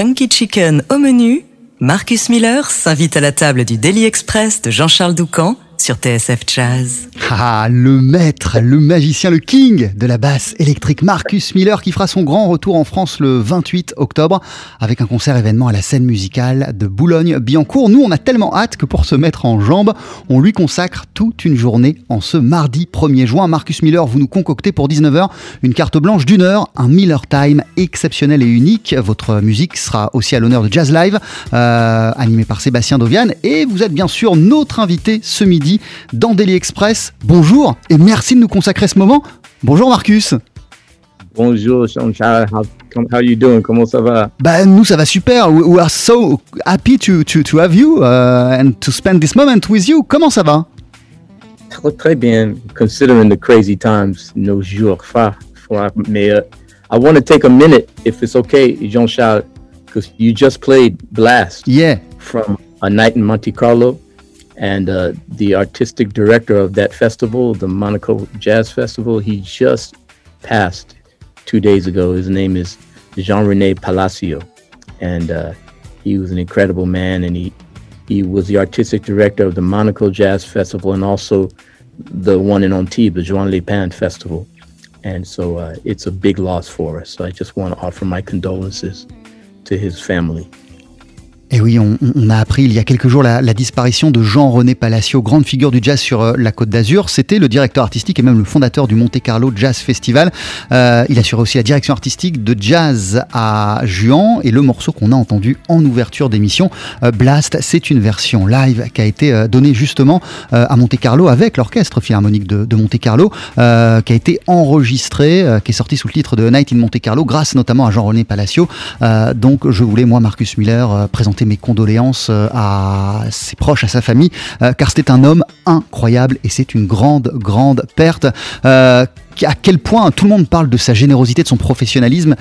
Funky Chicken au menu, Marcus Miller s'invite à la table du Daily Express de Jean-Charles Doucan sur TSF Jazz. Ah, le maître, le magicien, le king de la basse électrique, Marcus Miller, qui fera son grand retour en France le 28 octobre avec un concert événement à la scène musicale de Boulogne-Billancourt. Nous, on a tellement hâte que pour se mettre en jambes, on lui consacre toute une journée en ce mardi 1er juin. Marcus Miller, vous nous concoctez pour 19h une carte blanche d'une heure, un Miller Time exceptionnel et unique. Votre musique sera aussi à l'honneur de Jazz Live, euh, animé par Sébastien Dovian. Et vous êtes bien sûr notre invité ce midi dans Daily Express. Bonjour et merci de nous consacrer ce moment. Bonjour Marcus. Bonjour Jean-Charles, how, how you doing? Comment ça va? Bah, nous ça va super. We, are so happy to, to, to have you uh, and to spend this moment with you. Comment ça va? Très bien, considering the crazy times, nos jours. Mais uh, I want to take a minute, if it's okay, Jean-Charles, because you just played Blast. Yeah. From A Night in Monte Carlo. And uh, the artistic director of that festival, the Monaco Jazz Festival, he just passed two days ago. His name is Jean Rene Palacio, and uh, he was an incredible man. And he he was the artistic director of the Monaco Jazz Festival and also the one in Antibes, the Joan Le Festival. And so uh, it's a big loss for us. So I just want to offer my condolences to his family. Et oui, on, a appris il y a quelques jours la, disparition de Jean-René Palacio, grande figure du jazz sur euh, la Côte d'Azur. C'était le directeur artistique et même le fondateur du Monte Carlo Jazz Festival. Euh, il assurait aussi la direction artistique de jazz à Juan et le morceau qu'on a entendu en ouverture d'émission, euh, Blast, c'est une version live qui a été donnée justement à Monte Carlo avec l'orchestre philharmonique de, Monte Carlo, qui a été enregistré, qui est sorti sous le titre de Night in Monte Carlo, grâce notamment à Jean-René Palacio. donc je voulais moi, Marcus Miller, présenter mes condoléances euh, à ses proches, à sa famille, euh, car c'était un homme incroyable et c'est une grande, grande perte euh, à quel point tout le monde parle de sa générosité, de son professionnalisme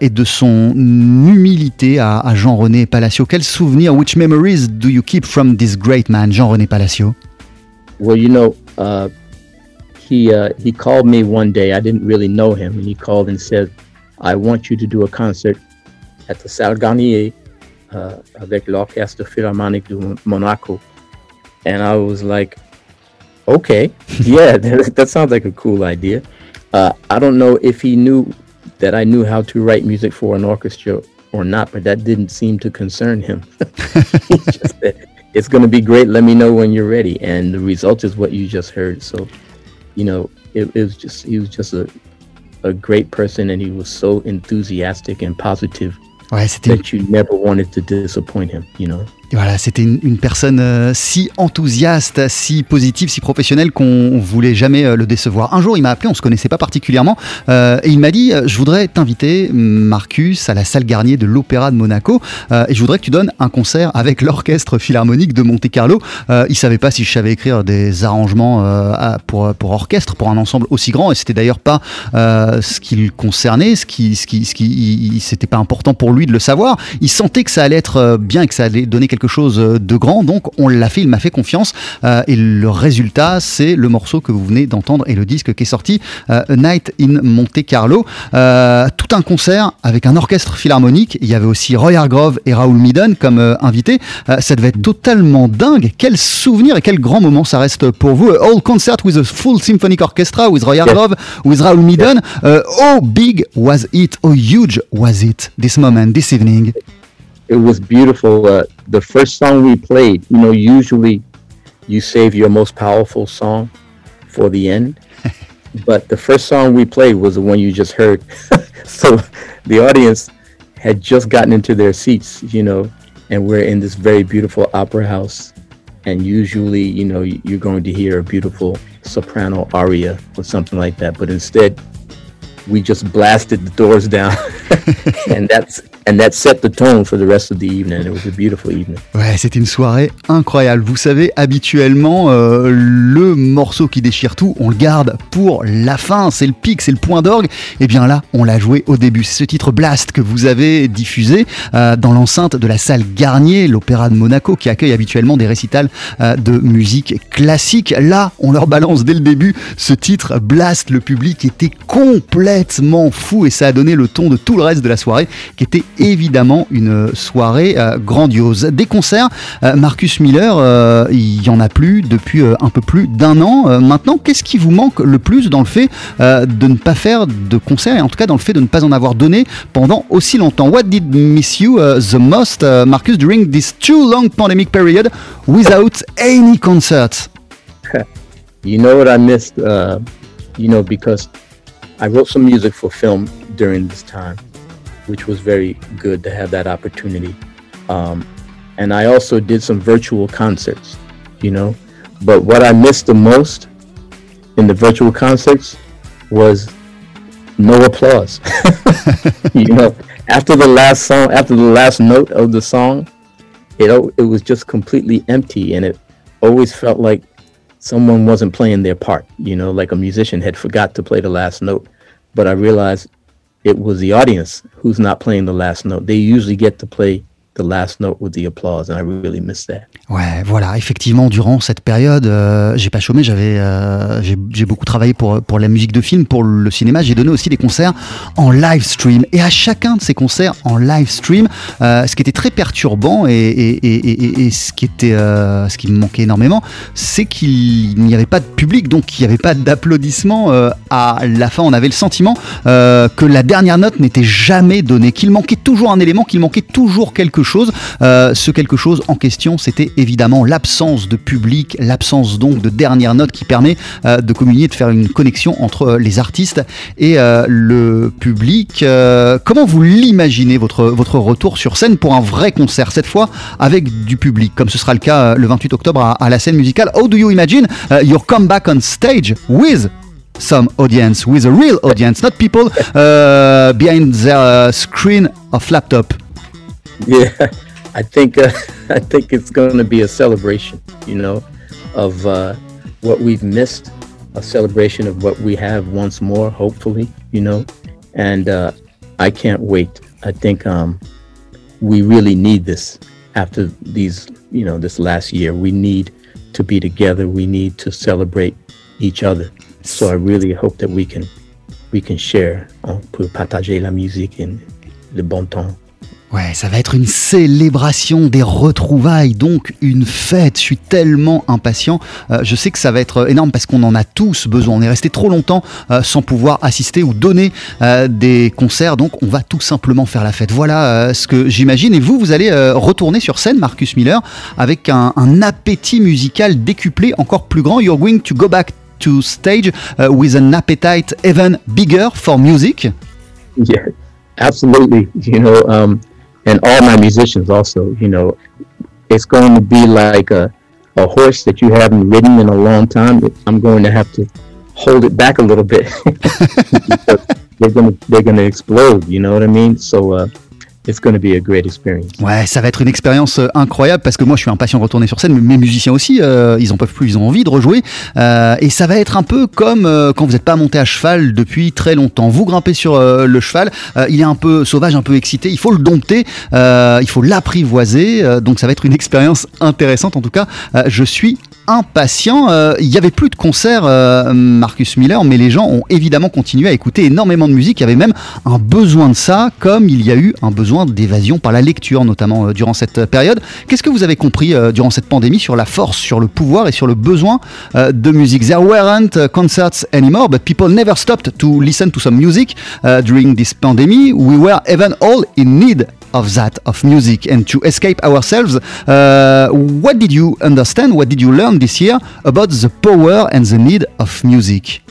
et de son humilité à, Jean-René Palacio. Quels souvenirs, which memories do you keep from this great man, Jean-René Palacio? Well, you know, uh, he uh, he called me one day. I didn't really know him, and he called and said, "I want you to do a concert at the Salle Garnier uh, avec l'Orchestre Philharmonique de Monaco. And I was like, okay, yeah, that, that, sounds like a cool idea. Uh, I don't know if he knew that I knew how to write music for an orchestra or not, but that didn't seem to concern him. it's going to be great. Let me know when you're ready. And the result is what you just heard. So, you know, it, it was just, he was just a, a great person and he was so enthusiastic and positive Ouais, c'était. That you never wanted to disappoint him, you know. Voilà, c'était une, personne euh, si enthousiaste, si positive, si professionnelle qu'on voulait jamais euh, le décevoir. Un jour, il m'a appelé, on se connaissait pas particulièrement, euh, et il m'a dit Je voudrais t'inviter, Marcus, à la salle Garnier de l'Opéra de Monaco, et je voudrais que tu donnes un concert avec l'Orchestre Philharmonique de Monte-Carlo. il savait pas si je savais écrire des arrangements pour, pour orchestre, pour un ensemble aussi grand, et c'était d'ailleurs pas ce qui le concernait, ce qui, ce qui, ce qui, c'était pas important pour lui de le savoir. Il sentait que ça allait être bien que ça allait donner quelque chose de grand, donc on l'a fait, il m'a fait confiance, euh, et le résultat, c'est le morceau que vous venez d'entendre et le disque qui est sorti, euh, A Night in Monte Carlo. Euh, tout un concert avec un orchestre philharmonique, il y avait aussi Roy Hargrove et Raoul Midden comme invités, ça devait être totalement dingue, quel souvenir et quel grand moment ça reste pour vous. A whole concert with a full symphonic orchestra with Roy Hargrove, with Raoul Midden. how big was it? How huge was it this moment, this evening? It was beautiful. Uh, the first song we played, you know, usually you save your most powerful song for the end, but the first song we played was the one you just heard. so the audience had just gotten into their seats, you know, and we're in this very beautiful opera house. And usually, you know, you're going to hear a beautiful soprano aria or something like that. But instead, we just blasted the doors down. and that's and that set the tone for the rest of the evening. It was a beautiful evening. Ouais, c'était une soirée incroyable. Vous savez, habituellement, euh, le morceau qui déchire tout, on le garde pour la fin. C'est le pic, c'est le point d'orgue. Et eh bien là, on l'a joué au début. C'est ce titre Blast que vous avez diffusé euh, dans l'enceinte de la salle Garnier, l'Opéra de Monaco, qui accueille habituellement des récitals euh, de musique classique. Là, on leur balance dès le début ce titre Blast. Le public était complètement fou et ça a donné le ton de tout le reste de la soirée, qui était évidemment une soirée euh, grandiose. Des concerts, euh, Marcus Miller, euh, il y en a plus depuis un peu plus d'un an. maintenant, qu'est-ce qui vous manque le plus dans le fait de ne pas faire de concerts et en tout cas dans le fait de ne pas en avoir donné pendant aussi longtemps? What did miss you the most, Marcus, during this too long pandemic period without any concerts? you know what I missed, uh, you know, because I wrote some music for film during this time. Which was very good to have that opportunity. Um, and I also did some virtual concerts, you know. But what I missed the most in the virtual concerts was no applause. you know, after the last song, after the last note of the song, it it was just completely empty, and it always felt like someone wasn't playing their part. You know, like a musician had forgot to play the last note. But I realized it was the audience who's not playing the last note. They usually get to play the last note with the applause, and I really. Ouais, voilà, effectivement, durant cette période, euh, j'ai pas chômé, j'avais, euh, j'ai beaucoup travaillé pour pour la musique de film, pour le cinéma. J'ai donné aussi des concerts en live stream, et à chacun de ces concerts en live stream, euh, ce qui était très perturbant et, et, et, et ce qui était, euh, ce qui me manquait énormément, c'est qu'il n'y avait pas de public, donc il n'y avait pas d'applaudissements à la fin. On avait le sentiment que la dernière note n'était jamais donnée, qu'il manquait toujours un élément, qu'il manquait toujours quelque chose. Ce quelque chose en question, c'était évidemment l'absence de public, l'absence donc de dernière note qui permet euh, de communier, de faire une connexion entre euh, les artistes et euh, le public. comment vous l'imaginez votre, votre retour sur scène pour un vrai concert, cette fois avec du public, comme ce sera le cas le 28 octobre à, la scène musicale How do you imagine your comeback on stage with some audience, with a real audience, not people behind their screen of laptop? Yeah. I think uh, I think it's going to be a celebration, you know, of uh, what we've missed, a celebration of what we have once more, hopefully, you know, and uh, I can't wait. I think um, we really need this after these, you know, this last year. We need to be together. We need to celebrate each other. So I really hope that we can we can share, on peut partager la musique et le bon temps. Ouais, ça va être une célébration des retrouvailles, donc une fête. Je suis tellement impatient. Euh, je sais que ça va être énorme parce qu'on en a tous besoin. On est resté trop longtemps euh, sans pouvoir assister ou donner euh, des concerts, donc on va tout simplement faire la fête. Voilà ce que j'imagine. Et vous, vous allez retourner sur scène, Marcus Miller, avec un, un, appétit musical décuplé, encore plus grand. You're going to go back to stage with an appetite even bigger for music. Yeah, absolutely. You know. Um... and all my musicians also, you know, it's going to be like a, a horse that you haven't ridden in a long time. I'm going to have to hold it back a little bit. they're gonna they're gonna explode. You know what I mean? So uh, It's gonna be a great experience. Ouais, ça va être une expérience euh, incroyable parce que moi je suis impatient de retourner sur scène, mais mes musiciens aussi, euh, ils en peuvent plus, ils ont envie de rejouer. Euh, et ça va être un peu comme quand vous n'êtes pas monté à cheval depuis très longtemps. Vous grimpez sur le cheval, il est un peu sauvage, un peu excité, il faut le dompter, il faut l'apprivoiser. donc ça va être une expérience intéressante. En tout cas, je suis impatient. Euh, il n'y avait plus de concerts, euh, Marcus Miller, mais les gens ont évidemment continué à écouter énormément de musique. Il y avait même un besoin de ça, comme il y a eu un besoin d'évasion par la lecture, notamment euh, durant cette période. Qu'est-ce que vous avez compris durant cette pandémie sur la force, sur le pouvoir et sur le besoin de musique? There weren't concerts anymore, but people never stopped to listen to some music during this pandemic. We were even all in need of that, of music, and to escape ourselves. Uh, what did you understand? What did you learn this year about the power and the need of music?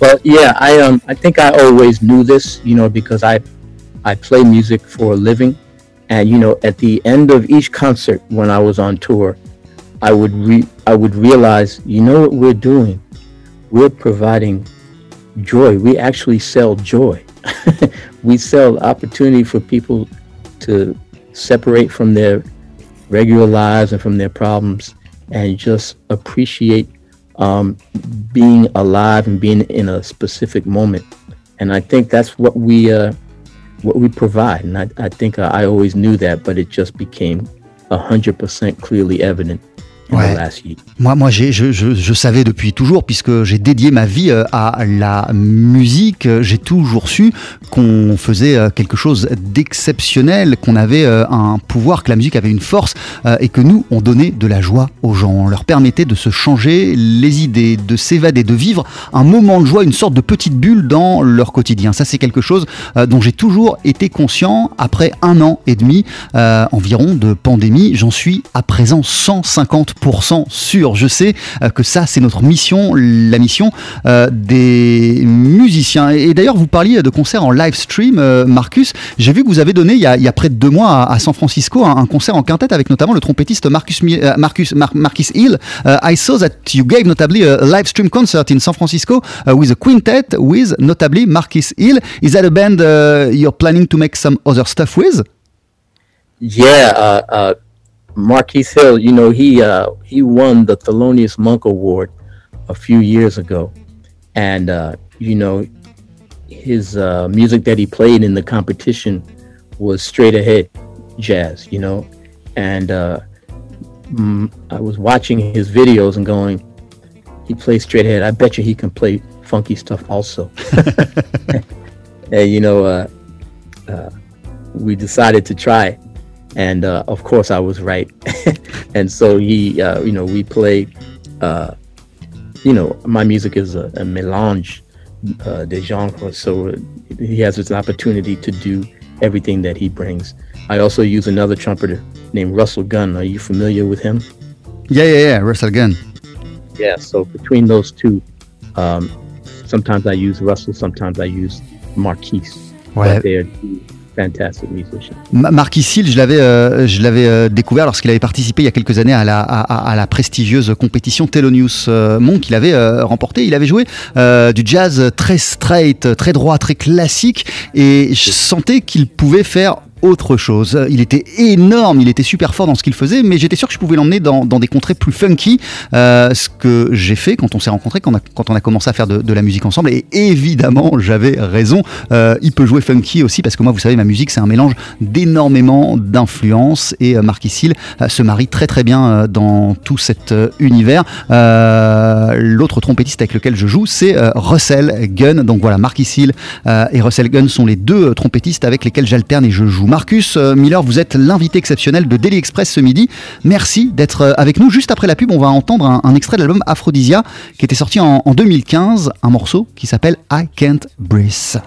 Well, yeah, I um, I think I always knew this, you know, because I, I play music for a living, and you know, at the end of each concert when I was on tour, I would re- I would realize, you know, what we're doing, we're providing joy. We actually sell joy. we sell opportunity for people to separate from their regular lives and from their problems and just appreciate um, being alive and being in a specific moment. And I think that's what we uh, what we provide. And I, I think I always knew that, but it just became hundred percent clearly evident Ouais. Moi, moi je, je, je, savais depuis toujours, puisque j'ai dédié ma vie euh, à la musique, j'ai toujours su qu'on faisait euh, quelque chose d'exceptionnel, qu'on avait euh, un pouvoir, que la musique avait une force, et que nous, on donnait de la joie aux gens. On leur permettait de se changer les idées, de s'évader, de vivre un moment de joie, une sorte de petite bulle dans leur quotidien. Ça, c'est quelque chose dont j'ai toujours été conscient après un an et demi environ de pandémie. J'en suis à présent 150 sûr. Je sais euh, que ça, c'est notre mission, la mission euh, des musiciens. Et, d'ailleurs, vous parliez de concerts en live stream, euh, Marcus. J'ai vu que vous avez donné il y a, près de deux mois à, San Francisco un, concert en quintette avec notamment le trompettiste Marcus, Marcus Marcus Hill. I saw that you gave notably a live stream concert in San Francisco uh, with a quintet with notably Marcus Hill. Is that a band uh, you're planning to make some other stuff with? Yeah, uh, uh Marquise Hill, you know, he uh, he won the Thelonious Monk Award a few years ago, and uh, you know, his uh, music that he played in the competition was straight ahead jazz, you know, and uh, mm, I was watching his videos and going, he plays straight ahead. I bet you he can play funky stuff also. and you know, uh, uh, we decided to try and uh, of course I was right. and so he, uh, you know, we play. Uh, you know, my music is a, a melange uh, de genres, so he has this opportunity to do everything that he brings. I also use another trumpeter named Russell Gunn. Are you familiar with him? Yeah, yeah, yeah, Russell Gunn. Yeah, so between those two, um, sometimes I use Russell, sometimes I use Marquise. Ouais. But they are two fantastic musician. Marquis Hill, je l'avais, euh, je l'avais euh, découvert lorsqu'il avait participé il y a quelques années à la, prestigieuse compétition Thelonious euh, Monk. Il avait remporté, il avait joué du jazz très straight, très droit, très classique, et je sentais qu'il pouvait faire autre chose. Il était énorme, il était super fort dans ce qu'il faisait, mais j'étais sûr que je pouvais l'emmener dans, des contrées plus funky, euh, ce que j'ai fait quand on s'est rencontrés, quand, on a commencé à faire de, la musique ensemble. Et évidemment, j'avais raison. Euh, il peut jouer funky aussi, parce que moi, vous savez, ma musique, c'est un mélange d'énormément d'influences. Et euh, Marquis Hill se marie très très bien dans tout cet univers. L'autre trompettiste avec lequel je joue, c'est Russell Gunn. Donc voilà, Marquis Hill et Russell Gunn sont les deux trompettistes avec lesquels j'alterne et je joue. Marcus euh, Miller, vous êtes l'invité exceptionnel de Daily Express ce midi. Merci d'être euh, avec nous. Juste après la pub, on va entendre un, extrait de l'album Aphrodisia qui était sorti en, en 2015, un morceau qui s'appelle I Can't Breathe.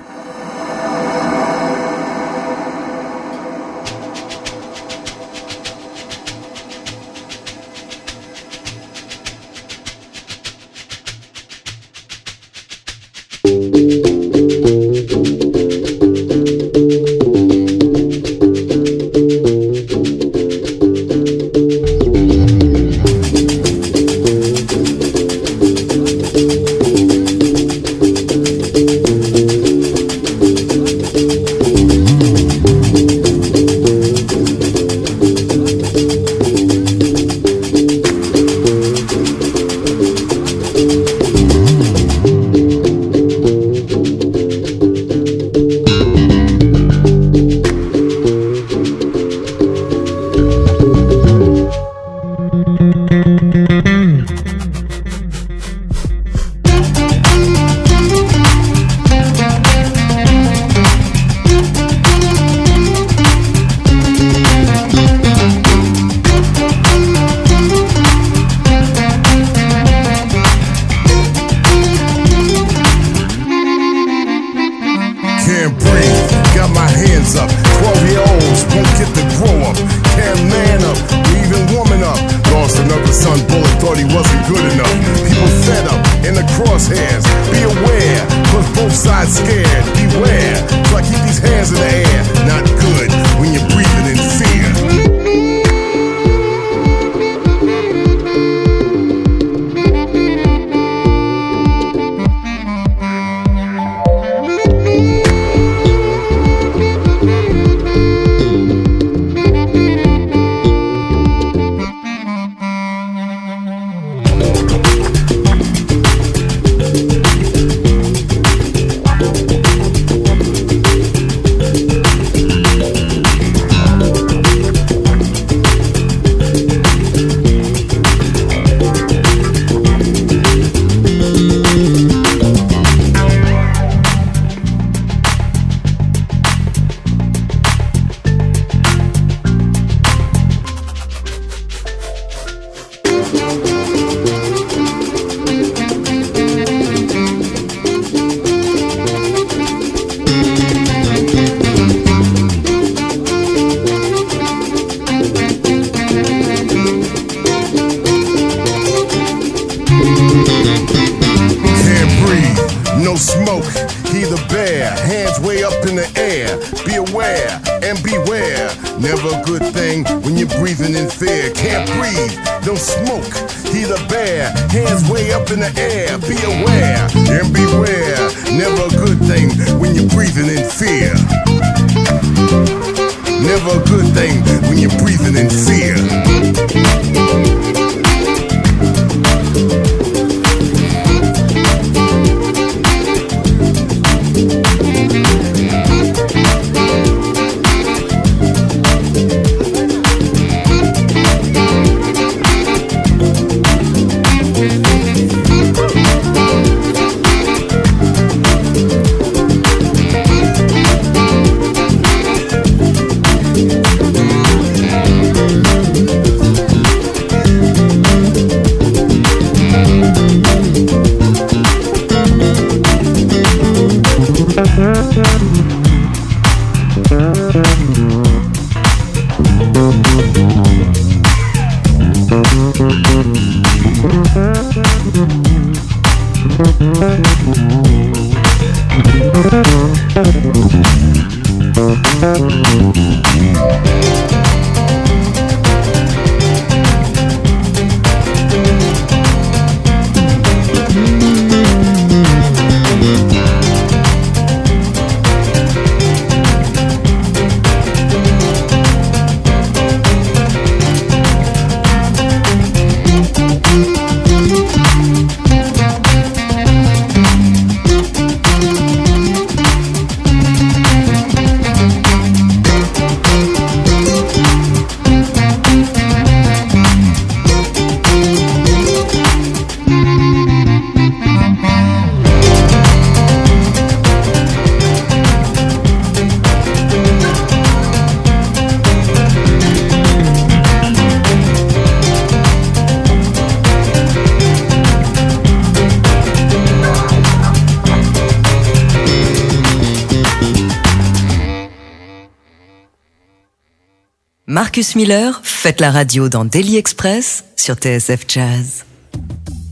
Marcus Miller, faites la radio dans Daily Express sur TSF Jazz.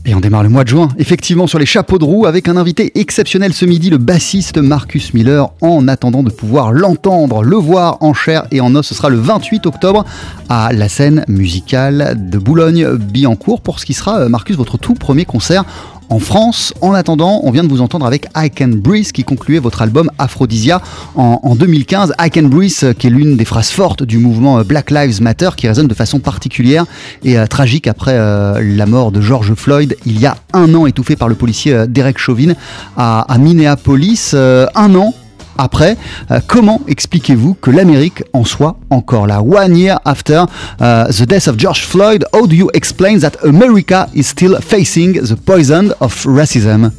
Et on démarre le mois de juin, effectivement, sur les chapeaux de roue, avec un invité exceptionnel ce midi, le bassiste Marcus Miller, en attendant de pouvoir l'entendre, le voir en chair et en os. Ce sera le 28 octobre à la scène musicale de Boulogne-Billancourt, pour ce qui sera, euh, Marcus, votre tout premier concert en France. En attendant, on vient de vous entendre avec I Can Breathe qui concluait votre album Aphrodisia en, 2015. I Can Breathe euh, qui est l'une des phrases fortes du mouvement euh, Black Lives Matter qui résonne de façon particulière et euh, tragique après la mort de George Floyd il y a un an étouffé par le policier Derek Chauvin à, à Minneapolis. un an après. Euh, comment expliquez-vous que l'Amérique en soit encore là? One year after uh, the death of George Floyd, how do you explain that America is still facing the poison of racism?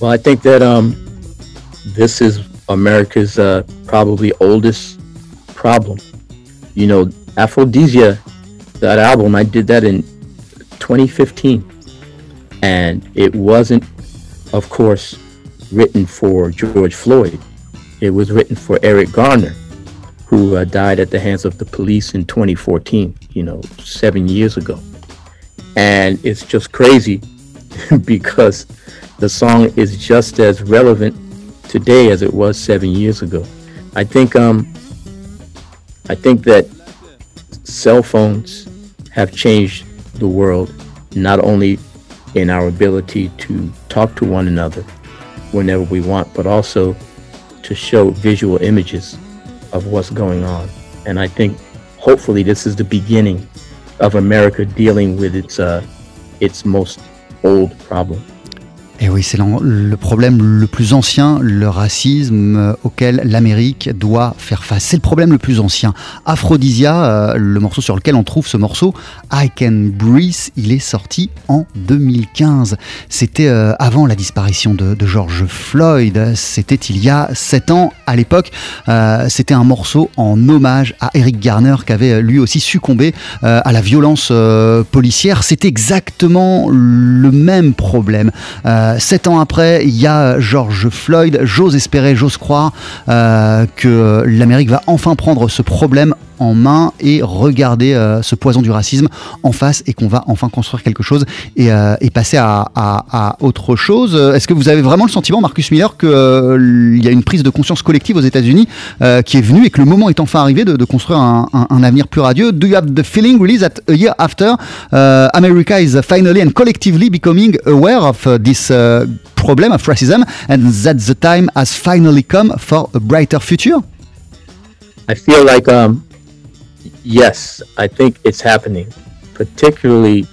Well, I think that um, this is America's uh, probably oldest problem. You know, Aphrodisia, that album, I did that in 2015. And it wasn't, of course, written for George Floyd. It was written for Eric Garner, who uh, died at the hands of the police in 2014, you know, seven years ago. And it's just crazy because the song is just as relevant today as it was seven years ago. I think um, I think that cell phones have changed the world, not only in our ability to talk to one another, whenever we want, but also to show visual images of what's going on. And I think hopefully this is the beginning of America dealing with its uh, its most old problem. Et oui, c'est le problème le plus ancien, le racisme euh, auquel l'Amérique doit faire face. C'est le problème le plus ancien. Aphrodisia, euh, le morceau sur lequel on trouve ce morceau, I Can Breathe, il est sorti en 2015. C'était euh, avant la disparition de, George Floyd. C'était il y a sept ans. À l'époque, c'était un morceau en hommage à Eric Garner qui avait lui aussi succombé à la violence policière. C'est exactement le même problème. Sept ans après, il y a George Floyd. J'ose espérer, j'ose croire que l'Amérique va enfin prendre ce problème en main et regarder euh, ce poison du racisme en face et qu'on va enfin construire quelque chose et, euh, passer à, autre chose. Est-ce que vous avez vraiment le sentiment, Marcus Miller, qu'il euh, y a une prise de conscience collective aux États-Unis qui est venue et que le moment est enfin arrivé de, construire un, avenir plus radieux? Do you have the feeling, really, that a year after, America is finally and collectively becoming aware of this problem of racism and that the time has finally come for a brighter future? I feel like um, yes, I think it's happening, particularly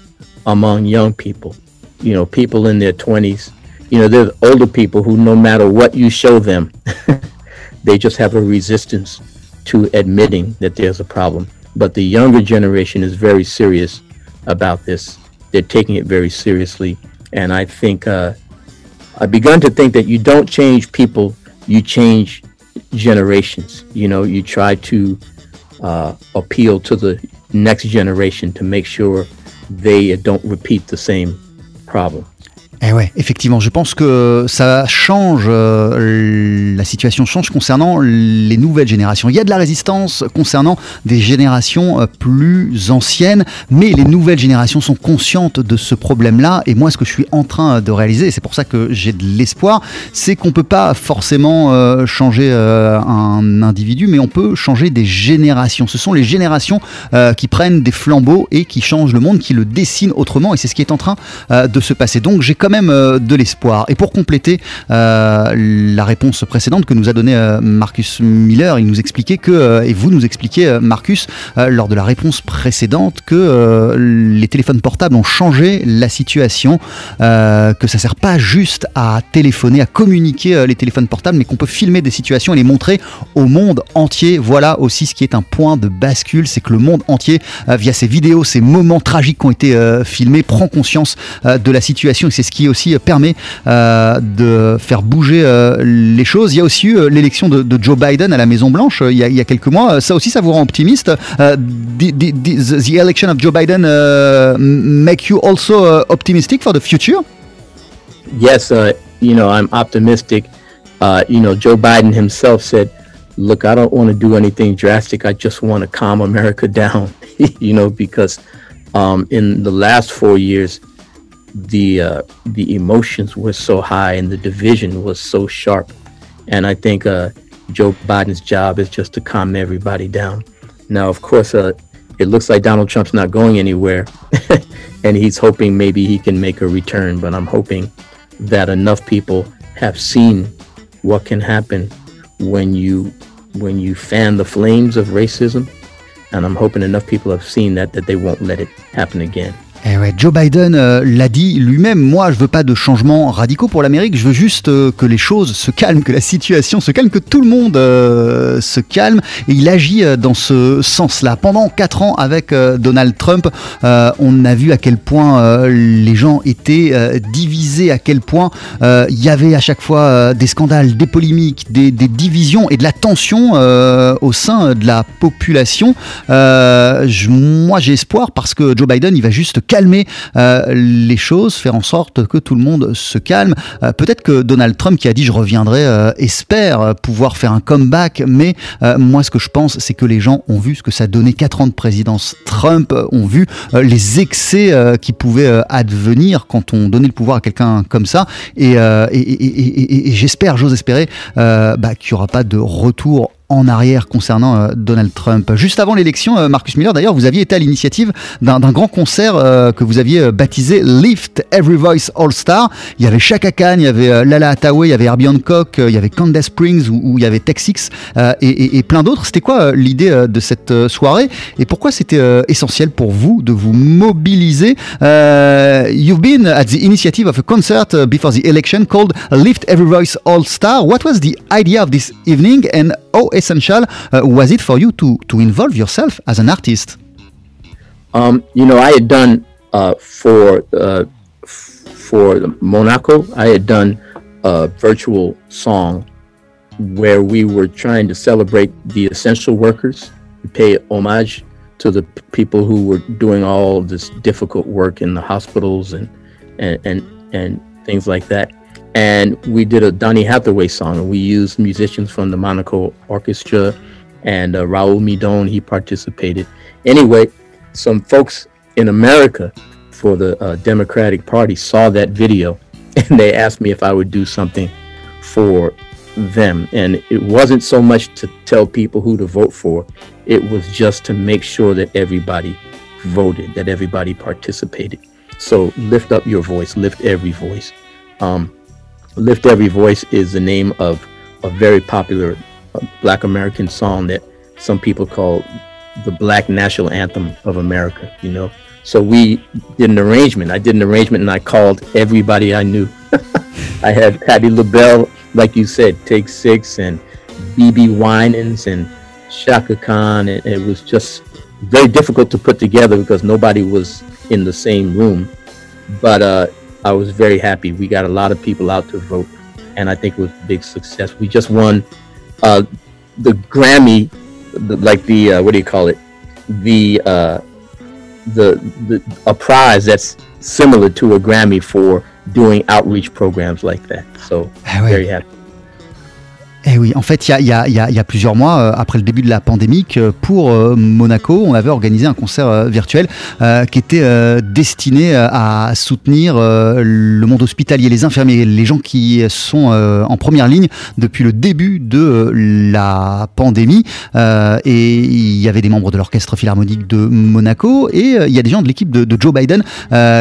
among young people. You know, people in their 20s. You know, there's older people who, no matter what you show them, they just have a resistance to admitting that there's a problem. But the younger generation is very serious about this. They're taking it very seriously. And I think, uh, I've begun to think that you don't change people, you change generations. You know, you try to uh, appeal to the next generation to make sure they don't repeat the same problem. Eh ouais, effectivement, je pense que ça change, euh, la situation change concernant les nouvelles générations. Il y a de la résistance concernant des générations euh, plus anciennes, mais les nouvelles générations sont conscientes de ce problème-là. Et moi, ce que je suis en train de réaliser, et c'est pour ça que j'ai de l'espoir, c'est qu'on peut pas forcément euh, changer un individu, mais on peut changer des générations. Ce sont les générations qui prennent des flambeaux et qui changent le monde, qui le dessinent autrement. Et c'est ce qui est en train de se passer. Donc, j'ai comme même euh, de l'espoir. Et pour compléter euh, la réponse précédente que nous a donnée euh, Marcus Miller, il nous expliquait que, et vous nous expliquez, Marcus, lors de la réponse précédente, que les téléphones portables ont changé la situation, que ça sert pas juste à téléphoner, à communiquer les téléphones portables, mais qu'on peut filmer des situations et les montrer au monde entier. Voilà aussi ce qui est un point de bascule, c'est que le monde entier, via ces vidéos, ces moments tragiques qui ont été filmés, prend conscience de la situation et c'est ce qui aussi permet euh, de faire bouger euh, les choses. Il y a aussi eu euh, l'élection de, Joe Biden à la Maison Blanche il y, a, quelques mois. Ça aussi, ça vous rend optimiste. The, election of Joe Biden uh, make you also uh, optimistic for the future? Yes, uh, you know, I'm optimistic. Uh, you know, Joe Biden himself said, look, I don't want to do anything drastic. I just want to calm America down, you know, because um, in the last four years, the uh, the emotions were so high and the division was so sharp. And I think uh, Joe Biden's job is just to calm everybody down. Now, of course, uh, it looks like Donald Trump's not going anywhere, and he's hoping maybe he can make a return. But I'm hoping that enough people have seen what can happen when you when you fan the flames of racism, and I'm hoping enough people have seen that that they won't let it happen again. Eh ouais, Joe Biden euh, l'a dit lui-même, moi je veux pas de changements radicaux pour l'Amérique, je veux juste euh, que les choses se calment, que la situation se calme, que tout le monde euh, se calme. Et il agit dans ce sens-là. Pendant quatre ans avec Donald Trump, on a vu à quel point les gens étaient divisés, à quel point il y avait à chaque fois des scandales, des polémiques, des, divisions et de la tension au sein de la population. Moi j'ai espoir parce que Joe Biden il va juste euh, les choses, faire en sorte que tout le monde se calme. Euh, peut-être que Donald Trump, qui a dit je reviendrai, euh, espère pouvoir faire un comeback, mais moi ce que je pense, c'est que les gens ont vu ce que ça donnait 4 ans de présidence Trump, ont vu les excès qui pouvaient advenir quand on donnait le pouvoir à quelqu'un comme ça, et, j'espère, j'ose espérer, bah, qu'il n'y aura pas de retour en arrière concernant euh, Donald Trump. Juste avant l'élection, euh, Marcus Miller, d'ailleurs, vous aviez été à l'initiative d'un grand concert euh, que vous aviez baptisé Lift Every Voice All Star. Il y avait Chaka Khan, il y avait Lala Hathaway, il y avait Herbie Hancock, il y avait Candace Springs où, il y avait Texix et, plein d'autres. C'était quoi l'idée de cette soirée et pourquoi c'était essentiel pour vous de vous mobiliser? You've been at the initiative of a concert before the election called Lift Every Voice All Star. What was the idea of this evening and how essential uh, was it for you to to involve yourself as an artist? Um, you know, I had done uh, for uh, for Monaco. I had done a virtual song where we were trying to celebrate the essential workers, pay homage to the people who were doing all this difficult work in the hospitals and and and and things like that. And we did a Donny Hathaway song, and we used musicians from the Monaco Orchestra and uh, Raul Midon, he participated. Anyway, some folks in America for the uh, Democratic Party saw that video and they asked me if I would do something for them. And it wasn't so much to tell people who to vote for, it was just to make sure that everybody voted, that everybody participated. So lift up your voice, lift every voice. Um, lift every voice is the name of a very popular uh, Black American song that some people call the Black National Anthem of America. You know, so we did an arrangement. I did an arrangement, and I called everybody I knew. I had Patti LaBelle, like you said, Take Six, and BB Winans and Shaka Khan. And it was just very difficult to put together because nobody was in the same room. But uh, I was very happy. We got a lot of people out to vote, and I think it was a big success. We just won uh, the Grammy, the, like the uh, what do you call it? The uh, the the a prize that's similar to a Grammy for doing outreach programs like that. So very happy. Eh oui, en fait, il y a, y y y a plusieurs mois, euh, après le début de la pandémie, pour euh, Monaco, on avait organisé un concert euh, virtuel qui était destiné à soutenir le monde hospitalier, les infirmiers, les gens qui sont en première ligne depuis le début de la pandémie. Et il y avait des membres de l'orchestre philharmonique de Monaco et il y a des gens de l'équipe de, de Joe Biden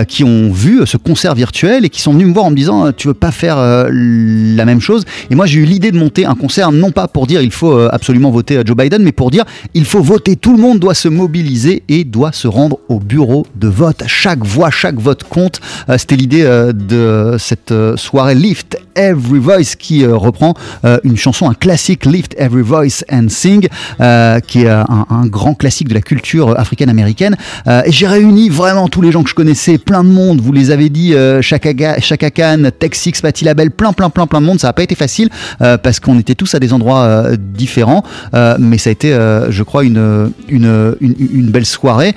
qui ont vu ce concert virtuel et qui sont venus me voir en me disant tu veux pas faire la même chose? Et moi j'ai eu l'idée de monter un concert non pas pour dire il faut euh, absolument voter à Joe Biden mais pour dire il faut voter. Tout le monde doit se mobiliser et doit se rendre au bureau de vote. Chaque voix chaque vote compte. Euh, c'était l'idée euh, de cette soirée Lift Every Voice qui reprend une chanson un classique Lift Every Voice and Sing qui est un, un grand classique de la culture africaine-américaine. Et j'ai réuni vraiment tous les gens que je connaissais plein de monde. Vous les avez dit Chaka, Khan Texix Patti LaBelle plein plein plein plein de monde. Ça n'a pas été facile parce qu'on était tous à des endroits euh, différents euh, mais ça a été euh, je crois une, une, une, belle soirée.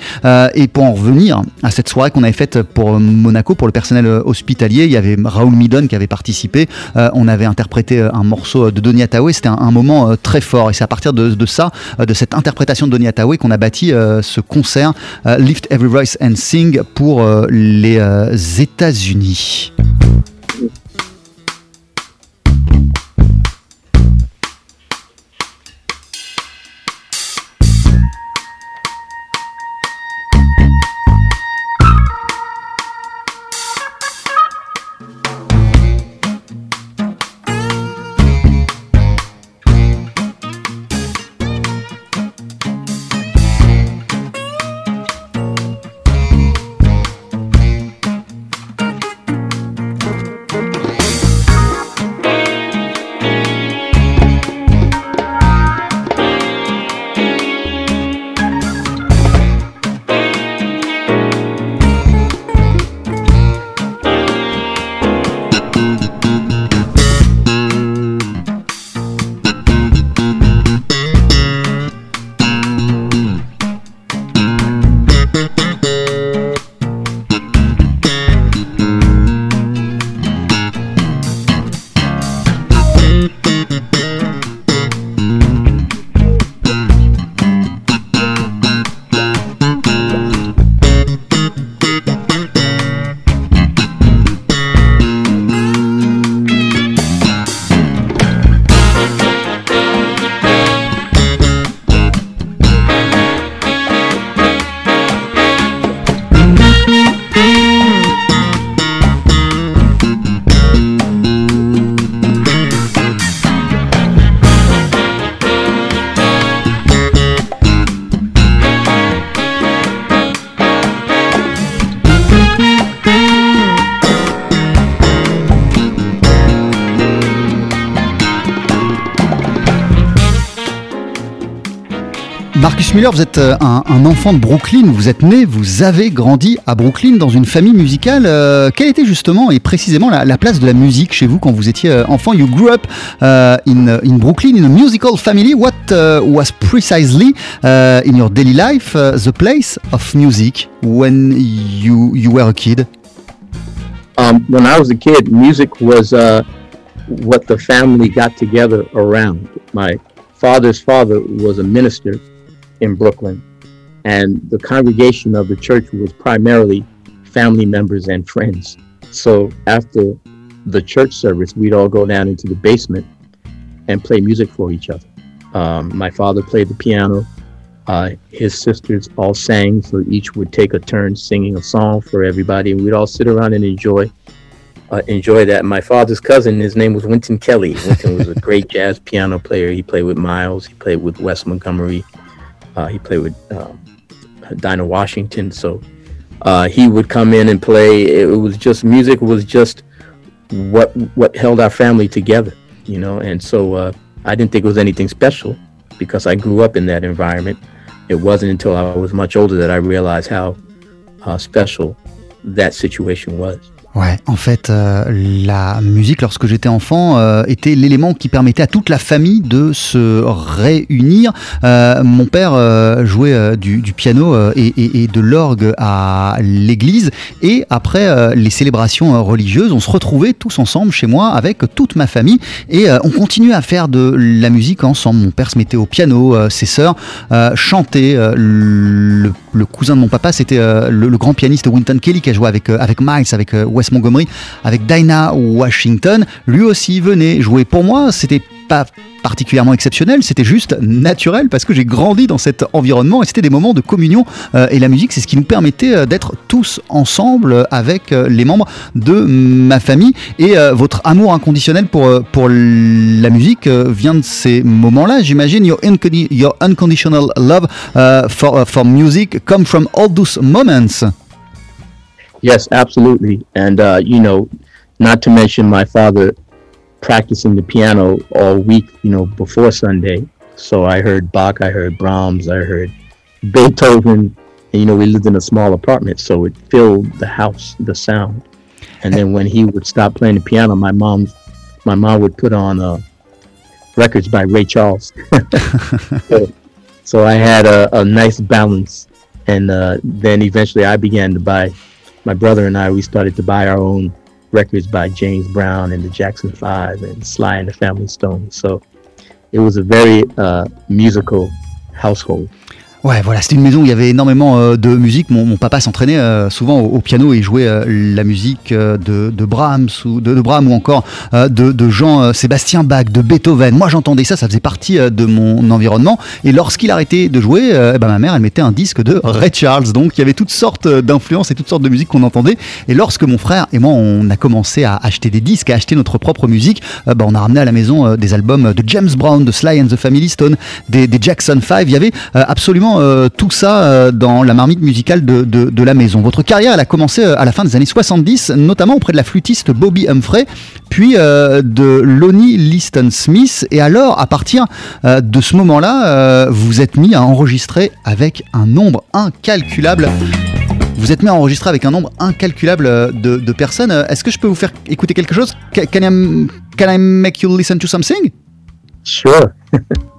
Et pour en revenir à cette soirée qu'on avait faite pour Monaco pour le personnel hospitalier il y avait Raoul Midon qui avait participé. On avait interprété un morceau de Donia Tawe c'était un, un moment très fort. Et c'est à partir de, de ça de cette interprétation de Donia Tawe qu'on a bâti ce concert Lift Every Voice and Sing pour les États-Unis. Marcus Miller, vous êtes euh, un, enfant de Brooklyn, vous êtes né, vous avez grandi à Brooklyn dans une famille musicale. Euh, quelle était justement et précisément la, la place de la musique chez vous quand vous étiez euh, enfant? You grew up uh, in, in Brooklyn in a musical family. What uh, was precisely uh, in your daily life uh, the place of music when you, you were a kid? Um, when I was a kid, music was uh, what the family got together around. My father's father was a minister in Brooklyn, and the congregation of the church was primarily family members and friends. So after the church service, we'd all go down into the basement and play music for each other. Um, my father played the piano. Uh, his sisters all sang, so each would take a turn singing a song for everybody, and we'd all sit around and enjoy uh, enjoy that. My father's cousin, his name was Wynton Kelly. Wynton was a great jazz piano player. He played with Miles. He played with Wes Montgomery. Uh, he played with um, Dinah Washington. So uh, he would come in and play. It was just music was just what what held our family together, you know. And so uh, I didn't think it was anything special because I grew up in that environment. It wasn't until I was much older that I realized how uh, special that situation was. Ouais, en fait, euh, la musique, lorsque j'étais enfant, euh, était l'élément qui permettait à toute la famille de se réunir. Euh, mon père jouait du, piano et, de l'orgue à l'église. Et après les célébrations religieuses, on se retrouvait tous ensemble chez moi avec toute ma famille. Et on continuait à faire de la musique ensemble. Mon père se mettait au piano, ses sœurs chantaient. Le, cousin de mon papa, c'était le, grand pianiste Winton Kelly qui a joué avec, avec Miles, avec Montgomery avec Dinah Washington. Lui aussi venait jouer. Pour moi, c'était pas particulièrement exceptionnel, c'était juste naturel parce que j'ai grandi dans cet environnement et c'était des moments de communion euh, et la musique c'est ce qui nous permettait euh, d'être tous ensemble avec euh, les membres de ma famille et votre amour inconditionnel pour, pour la musique vient de ces moments-là j'imagine your, your, unconditional love for, for music come from all those moments Yes, absolutely. And, uh, you know, not to mention my father practicing the piano all week, you know, before Sunday. So I heard Bach, I heard Brahms, I heard Beethoven. And, you know, we lived in a small apartment, so it filled the house, the sound. And then when he would stop playing the piano, my mom, my mom would put on uh, records by Ray Charles. so, so, I had a, a nice balance. And uh, then eventually I began to buy my brother and I, we started to buy our own records by James Brown and the Jackson Five and Sly and the Family Stone. So it was a very uh, musical household. Ouais, voilà, c'était une maison où il y avait énormément euh, de musique. Mon, papa s'entraînait euh, souvent au, piano et jouait euh, la musique de, Brahms ou de, Brahms ou encore de, Jean-Sébastien Bach, de Beethoven. Moi, j'entendais ça, ça faisait partie de mon environnement. Et lorsqu'il arrêtait de jouer, eh ben, ma mère, elle mettait un disque de Ray Charles. Donc, il y avait toutes sortes d'influences et toutes sortes de musique qu'on entendait. Et lorsque mon frère et moi, on a commencé à acheter des disques, à acheter notre propre musique, ben, on a ramené à la maison des albums de James Brown, de Sly and the Family Stone, des, Jackson 5. Il y avait absolument euh, tout ça euh, dans la marmite musicale de, la maison. Votre carrière, elle a commencé euh, à la fin des années 70, notamment auprès de la flûtiste Bobby Humphrey, puis de Lonnie Liston Smith. Et alors, à partir de ce moment-là, vous êtes mis à enregistrer avec un nombre incalculable. Vous êtes mis à enregistrer avec un nombre incalculable de, personnes. Est-ce que je peux vous faire écouter quelque chose? Can I, can I make you listen to something? Sure.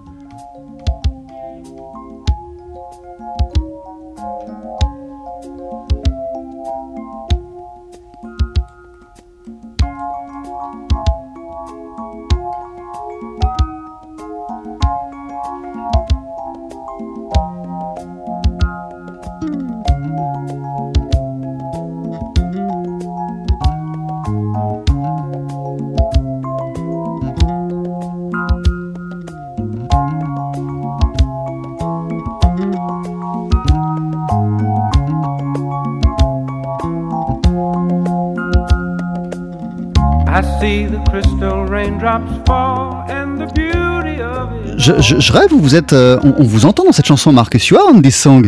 Je, rêve ou vous êtes, euh, on, vous entend dans cette chanson, Marcus. You are on this song.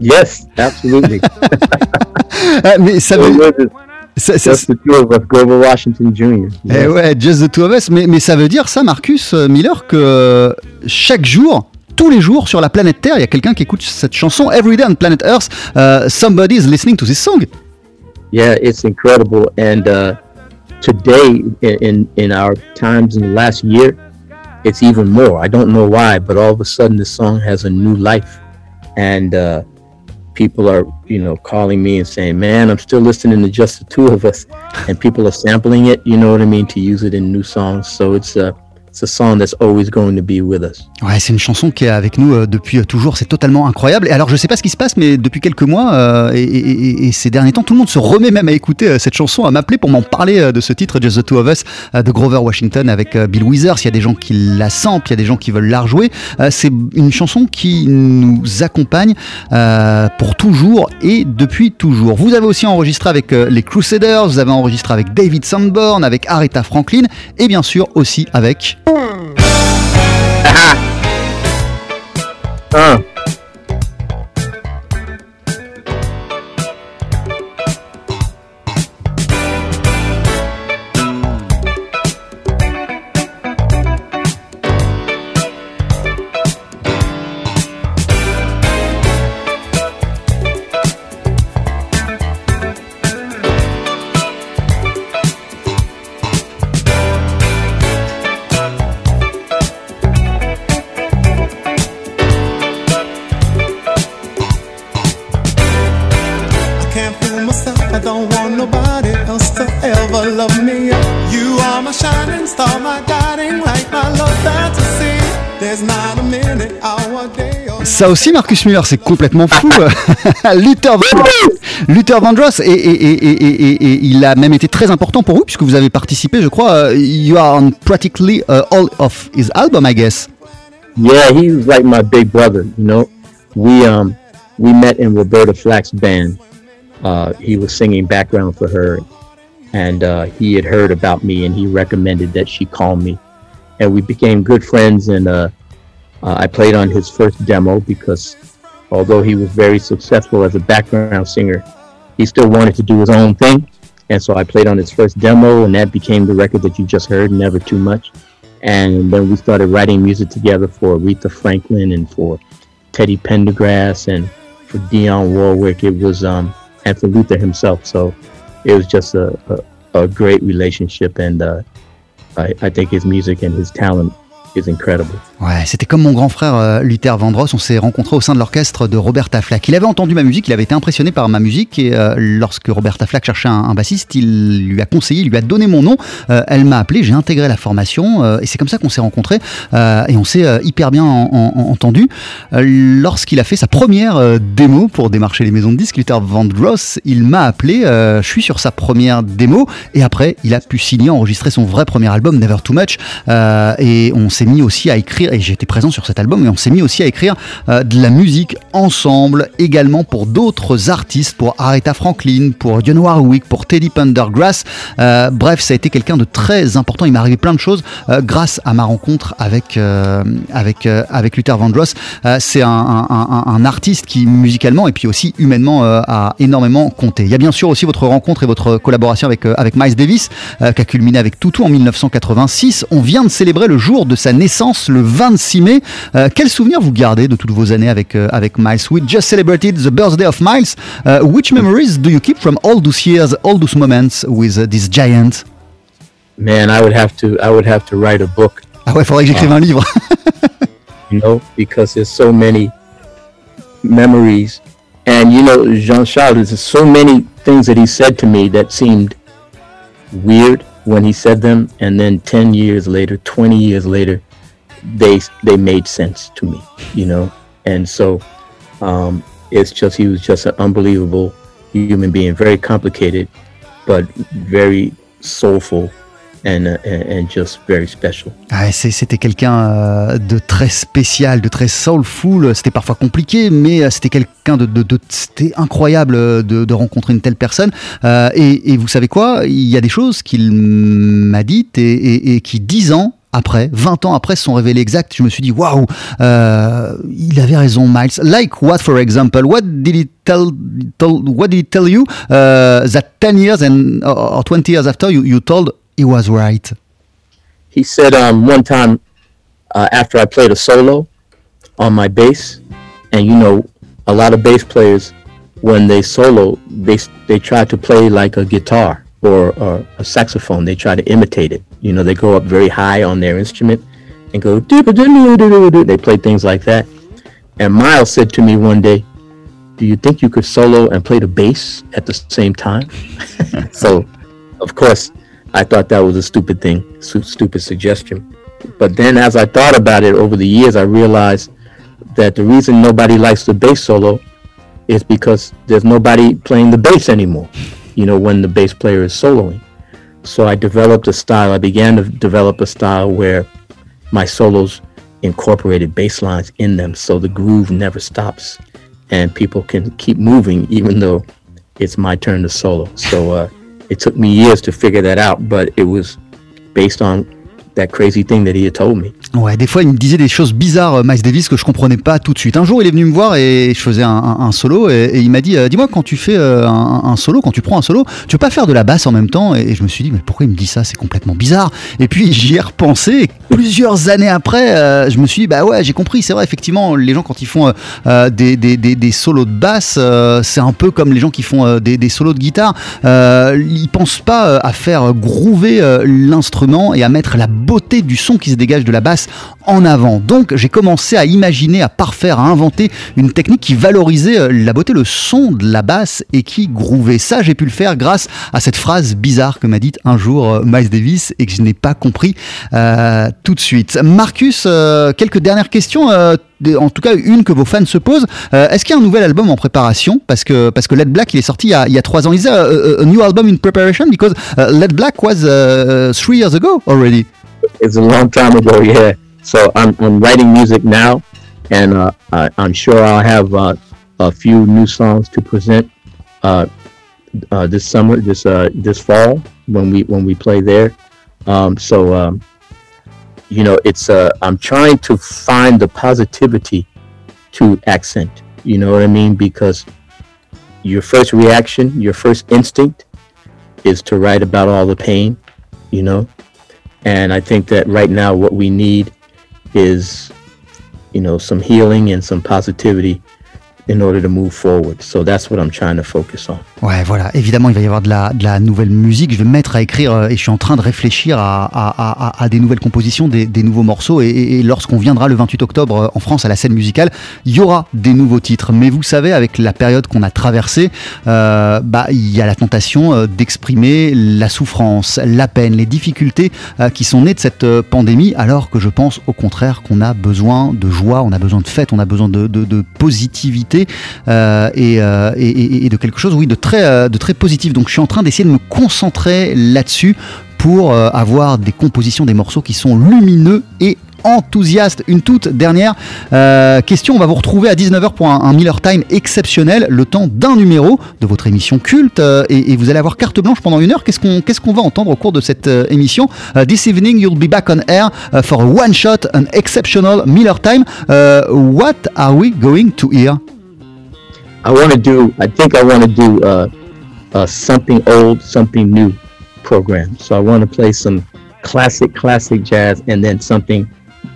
Yes, absolutely. Ah, mais ça veut. just the two of us, Grover Washington Jr. Eh ouais, just the two of us. Mais, mais ça veut dire ça, Marcus euh, Miller, que euh, chaque jour, tous les jours sur la planète Terre, il y a quelqu'un qui écoute cette chanson. Every day on planet Earth, uh, somebody is listening to this song. Yeah, it's incredible. And uh, today, in, in our times in the last year, it's even more. I don't know why, but all of a sudden this song has a new life, and uh, people are, you know, calling me and saying, "Man, I'm still listening to just the two of us," and people are sampling it. You know what I mean to use it in new songs. So it's a c'est une chanson qui est avec nous euh, depuis euh, toujours, c'est totalement incroyable. Et alors, je sais pas ce qui se passe, mais depuis quelques mois euh, et, ces derniers temps, tout le monde se remet même à écouter cette chanson, à m'appeler pour m'en parler de ce titre, Just the Two of Us, de Grover Washington avec Bill Withers. Il y a des gens qui la samplent, il y a des gens qui veulent la rejouer. C'est une chanson qui nous accompagne pour toujours et depuis toujours. Vous avez aussi enregistré avec les Crusaders, vous avez enregistré avec David Sanborn, avec Aretha Franklin, et bien sûr aussi avec... Uh, Ça aussi, Marcus Miller, c'est complètement fou. Luther, Vandross, Luther Vandross, et, et, et, et, il a même été très important pour vous, puisque vous avez participé, je crois, euh, you are on practically uh, all of his album, I guess. yeah, he was like my big brother. You know, we um we met in Roberta Flack's band. Uh, he was singing background for her, and uh, he had heard about me, and he recommended that she call me, and we became good friends. And uh, I played on his first demo because, although he was very successful as a background singer, he still wanted to do his own thing. And so I played on his first demo, and that became the record that you just heard, Never Too Much. And then we started writing music together for Aretha Franklin and for Teddy Pendergrass and for Dionne Warwick. It was, um, and for Luther himself. So it was just a, a, a great relationship. And uh, I, I think his music and his talent is incredible. Ouais, c'était comme mon grand frère euh, Luther Vandross. On s'est rencontrés au sein de l'orchestre de Roberta Flack. Il avait entendu ma musique, il avait été impressionné par ma musique et euh, lorsque Roberta Flack cherchait un, bassiste, il lui a conseillé, il lui a donné mon nom. Euh, elle m'a appelé, j'ai intégré la formation et c'est comme ça qu'on s'est rencontrés et on s'est hyper bien en- en- entendu. Lorsqu'il a fait sa première démo pour démarcher les maisons de disques, Luther Vandross, il m'a appelé. je suis sur sa première démo et après il a pu signer, enregistrer son vrai premier album Never Too Much et on s'est mis aussi à écrire et j'étais présent sur cet album et on s'est mis aussi à écrire euh, de la musique ensemble également pour d'autres artistes pour Aretha Franklin pour Dionne Warwick pour Teddy Pendergrass. Euh, bref ça a été quelqu'un de très important. Il m'est arrivé plein de choses euh, grâce à ma rencontre avec avec avec Luther Vandross. C'est un, artiste qui musicalement et puis aussi humainement a énormément compté. Il y a bien sûr aussi votre rencontre et votre collaboration avec avec Miles Davis qui a culminé avec Tutu en 1986 on vient de célébrer le jour de sa naissance le 26 mai. Euh, quel souvenir vous gardez de toutes vos années avec euh, avec Miles? We just celebrated the birthday of Miles. Uh, which memories do you keep from all those years all those moments with uh, this giant? Man, I would have to I would have to write a book. Ah ouais faudrait que j'écrive un livre. You know, because there's so many memories. And, you know, Jean Charles, there's so many things that he said to me that seemed weird when he said them. And then 10 years later, 20 years later, they, they made sense to me, you know? And so, um, it's just, he was just an unbelievable human being, very complicated, but very soulful and, uh, and, just very special. Ah, C'était quelqu'un euh, de très spécial, de très soulful. C'était parfois compliqué, mais euh, c'était quelqu'un de, de- c'était incroyable euh, de, rencontrer une telle personne. Et, vous savez quoi? Il y a des choses qu'il m'a dites et, et- et qui, dix ans après, 20 ans après, se sont révélées exactes. Je me suis dit, waouh, euh, il avait raison, Miles. Like what, for example? What did he tell? what did tell you uh, that 10 years and or 20 years after you, you told he was right? he said um, one time uh, after I played a solo on my bass, and you know, a lot of bass players when they solo, they they try to play like a guitar or, or a saxophone. They try to imitate it. You know, they go up very high on their instrument and go. They play things like that. And Miles said to me one day, do you think you could solo and play the bass at the same time? so, of course, I thought that was a stupid thing, stupid suggestion. But then as I thought about it over the years, I realized that the reason nobody likes the bass solo is because there's nobody playing the bass anymore, you know, when the bass player is soloing. So I developed a style, I began to develop a style where my solos incorporated bass lines in them so the groove never stops and people can keep moving even though it's my turn to solo. So uh, it took me years to figure that out, but it was based on that crazy thing that he had told me. Ouais, des fois il me disait des choses bizarres, euh, Miles Davis, que je comprenais pas tout de suite. Un jour, il est venu me voir et je faisais un, solo et, il m'a dit, euh, dis-moi quand tu fais euh, un, solo, quand tu prends un solo, tu veux pas faire de la basse en même temps? Et je me suis dit, mais pourquoi il me dit ça? C'est complètement bizarre. Et puis j'y ai repensé. plusieurs années après, je me suis dit, bah ouais, j'ai compris. C'est vrai, effectivement, les gens quand ils font des, des, des, solos de basse, c'est un peu comme les gens qui font des, des solos de guitare. ils pensent pas à faire groover l'instrument et à mettre la beauté du son qui se dégage de la basse en avant. Donc j'ai commencé à imaginer, à parfaire, à inventer une technique qui valorisait euh, la beauté, le son de la basse et qui grouvait. Ça, j'ai pu le faire grâce à cette phrase bizarre que m'a dite un jour euh, Miles Davis et que je n'ai pas compris euh, tout de suite. Marcus, quelques dernières questions. en tout cas, une que vos fans se posent. Est-ce qu'il y a un nouvel album en préparation? Parce que parce que Led Black, il est sorti il y a, trois ans. Is there a, a, new album in preparation? Because Led Black was three years ago already. It's a long time ago, yeah. So I'm, I'm writing music now, and uh, I, am sure I'll have uh, a few new songs to present uh, uh this summer, this uh, this fall when we when we play there. Um, so um, you know, it's uh, I'm trying to find the positivity to accent. You know what I mean? Because your first reaction, your first instinct, is to write about all the pain. You know, and I think that right now, what we need is, you know, some healing and some positivity in order to move forward. So that's what I'm trying to focus on. Ouais, voilà. Évidemment, il va y avoir de la, de la nouvelle musique. Je vais me mettre à écrire euh, et je suis en train de réfléchir à, à, des nouvelles compositions, des, des nouveaux morceaux. Et, lorsqu'on viendra le 28 octobre euh, en France à la scène musicale, il y aura des nouveaux titres. Mais vous savez, avec la période qu'on a traversée, euh, bah, il y a la tentation d'exprimer la souffrance, la peine, les difficultés qui sont nées de cette pandémie, alors que je pense au contraire qu'on a besoin de joie, on a besoin de fête, on a besoin de, de positivité euh, et, et, de quelque chose, oui, de très, euh, de très positif. Donc je suis en train d'essayer de me concentrer là-dessus pour euh, avoir des compositions, des morceaux qui sont lumineux et enthousiastes. Une toute dernière euh, question, on va vous retrouver à 19h pour un, Miller Time exceptionnel, le temps d'un numéro de votre émission culte, et, vous allez avoir carte blanche pendant une heure. Qu'est-ce qu'on qu'est-ce qu'on va entendre au cours de cette émission This evening, you'll be back on air for a one shot, an exceptional Miller Time. what are we going to hear? I want to do. I think I want to do uh, uh, something old, something new program. So I want to play some classic, classic jazz, and then something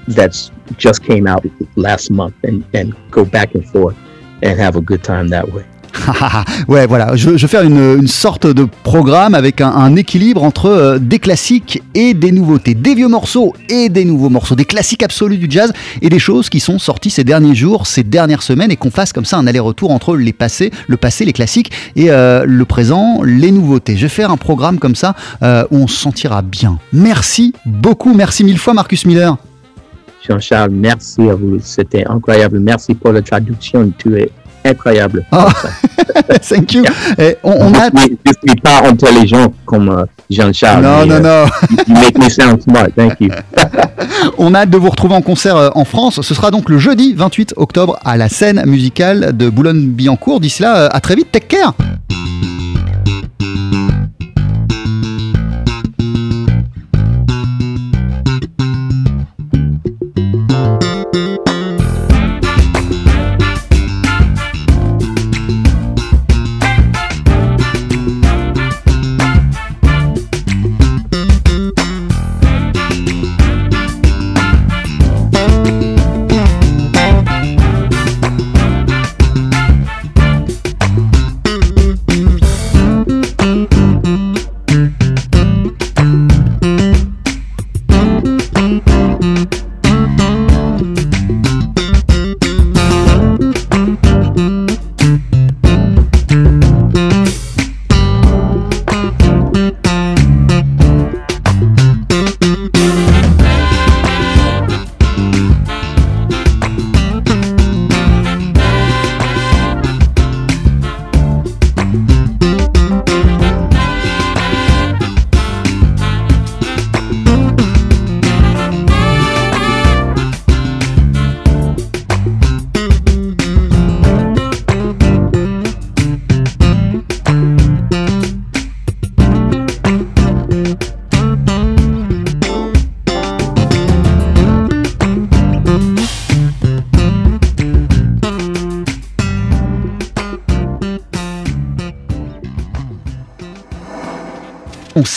that's just came out last month, and and go back and forth and have a good time that way. ouais, voilà, je, vais faire une, sorte de programme avec un, un équilibre entre euh, des classiques et des nouveautés, des vieux morceaux et des nouveaux morceaux, des classiques absolus du jazz et des choses qui sont sorties ces derniers jours, ces dernières semaines et qu'on fasse comme ça un aller-retour entre les passés, le passé, les classiques et euh, le présent, les nouveautés. Je vais faire un programme comme ça euh, où on se sentira bien. Merci beaucoup, merci mille fois Marcus Miller. Jean-Charles, merci à vous, c'était incroyable. Merci pour la traduction. Tu es incroyable. Oh. Thank you. On, on a... Je ne suis pas intelligent comme euh, Jean-Charles. Non, non, euh, non. You make me sound smart. Thank you. on a hâte de vous retrouver en concert euh, en France. Ce sera donc le jeudi 28 octobre à la scène musicale de Boulogne-Billancourt. D'ici là, à très vite. Take care.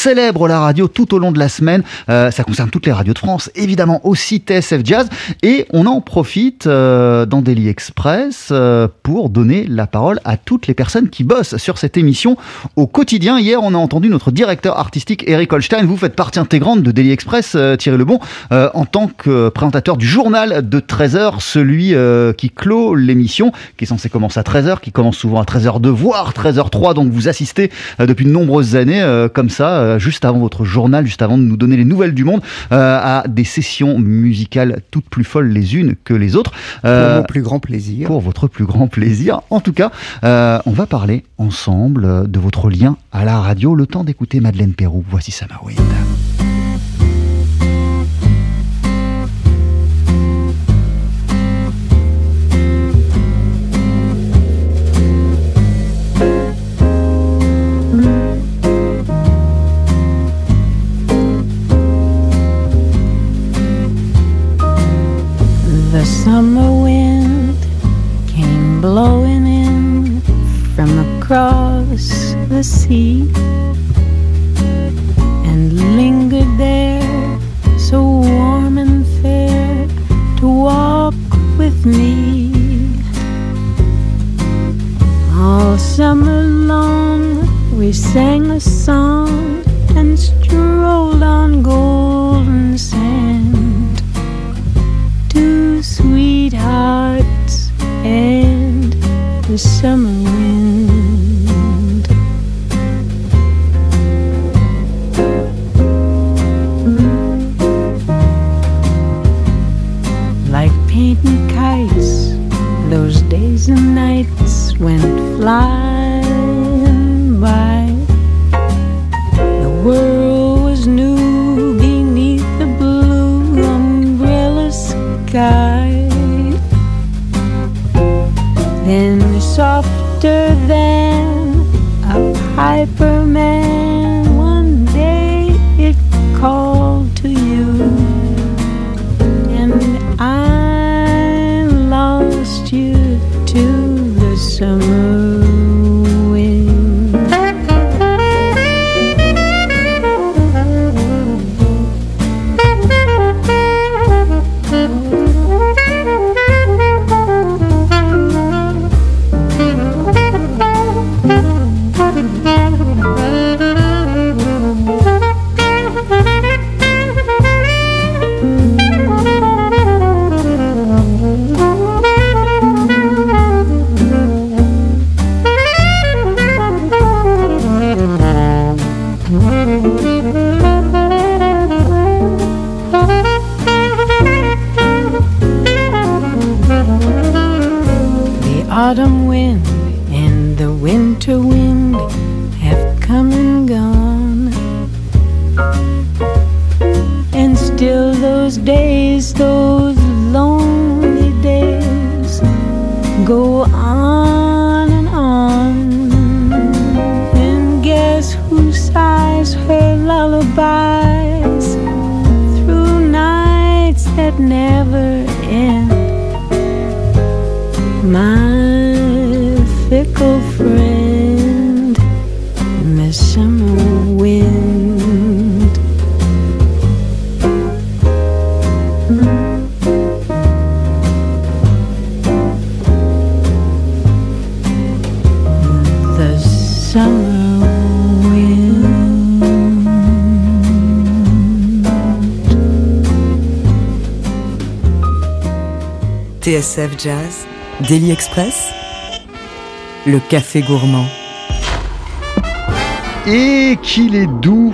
Célèbre la radio tout au long de la semaine. Euh, ça concerne toutes les radios de France, évidemment aussi TSF Jazz. Et on en profite euh, dans Daily Express euh, pour donner la parole à toutes les personnes qui bossent sur cette émission au quotidien. Hier, on a entendu notre directeur artistique Eric Holstein. Vous faites partie intégrante de Daily Express, Thierry Lebon, en tant que présentateur du journal de 13h, celui qui clôt l'émission, qui est censé commencer à 13h, qui commence souvent à 13h2, voire 13h03. Donc vous assistez depuis de nombreuses années comme ça, juste avant votre journal, juste avant de nous donner les nouvelles du monde, à des sessions musicales toutes plus folles les unes que les autres. pour mon plus grand plaisir. Pour votre plus grand plaisir. En tout cas, on va parler ensemble de votre lien à la radio. Le temps d'écouter Madeleine Pérou. Voici Summer Wind. summer wind came blowing in from across the sea and lingered there so warm and fair to walk with me all summer long we sang a go on TSF Jazz, Daily Express, le café gourmand. Et qu'il est doux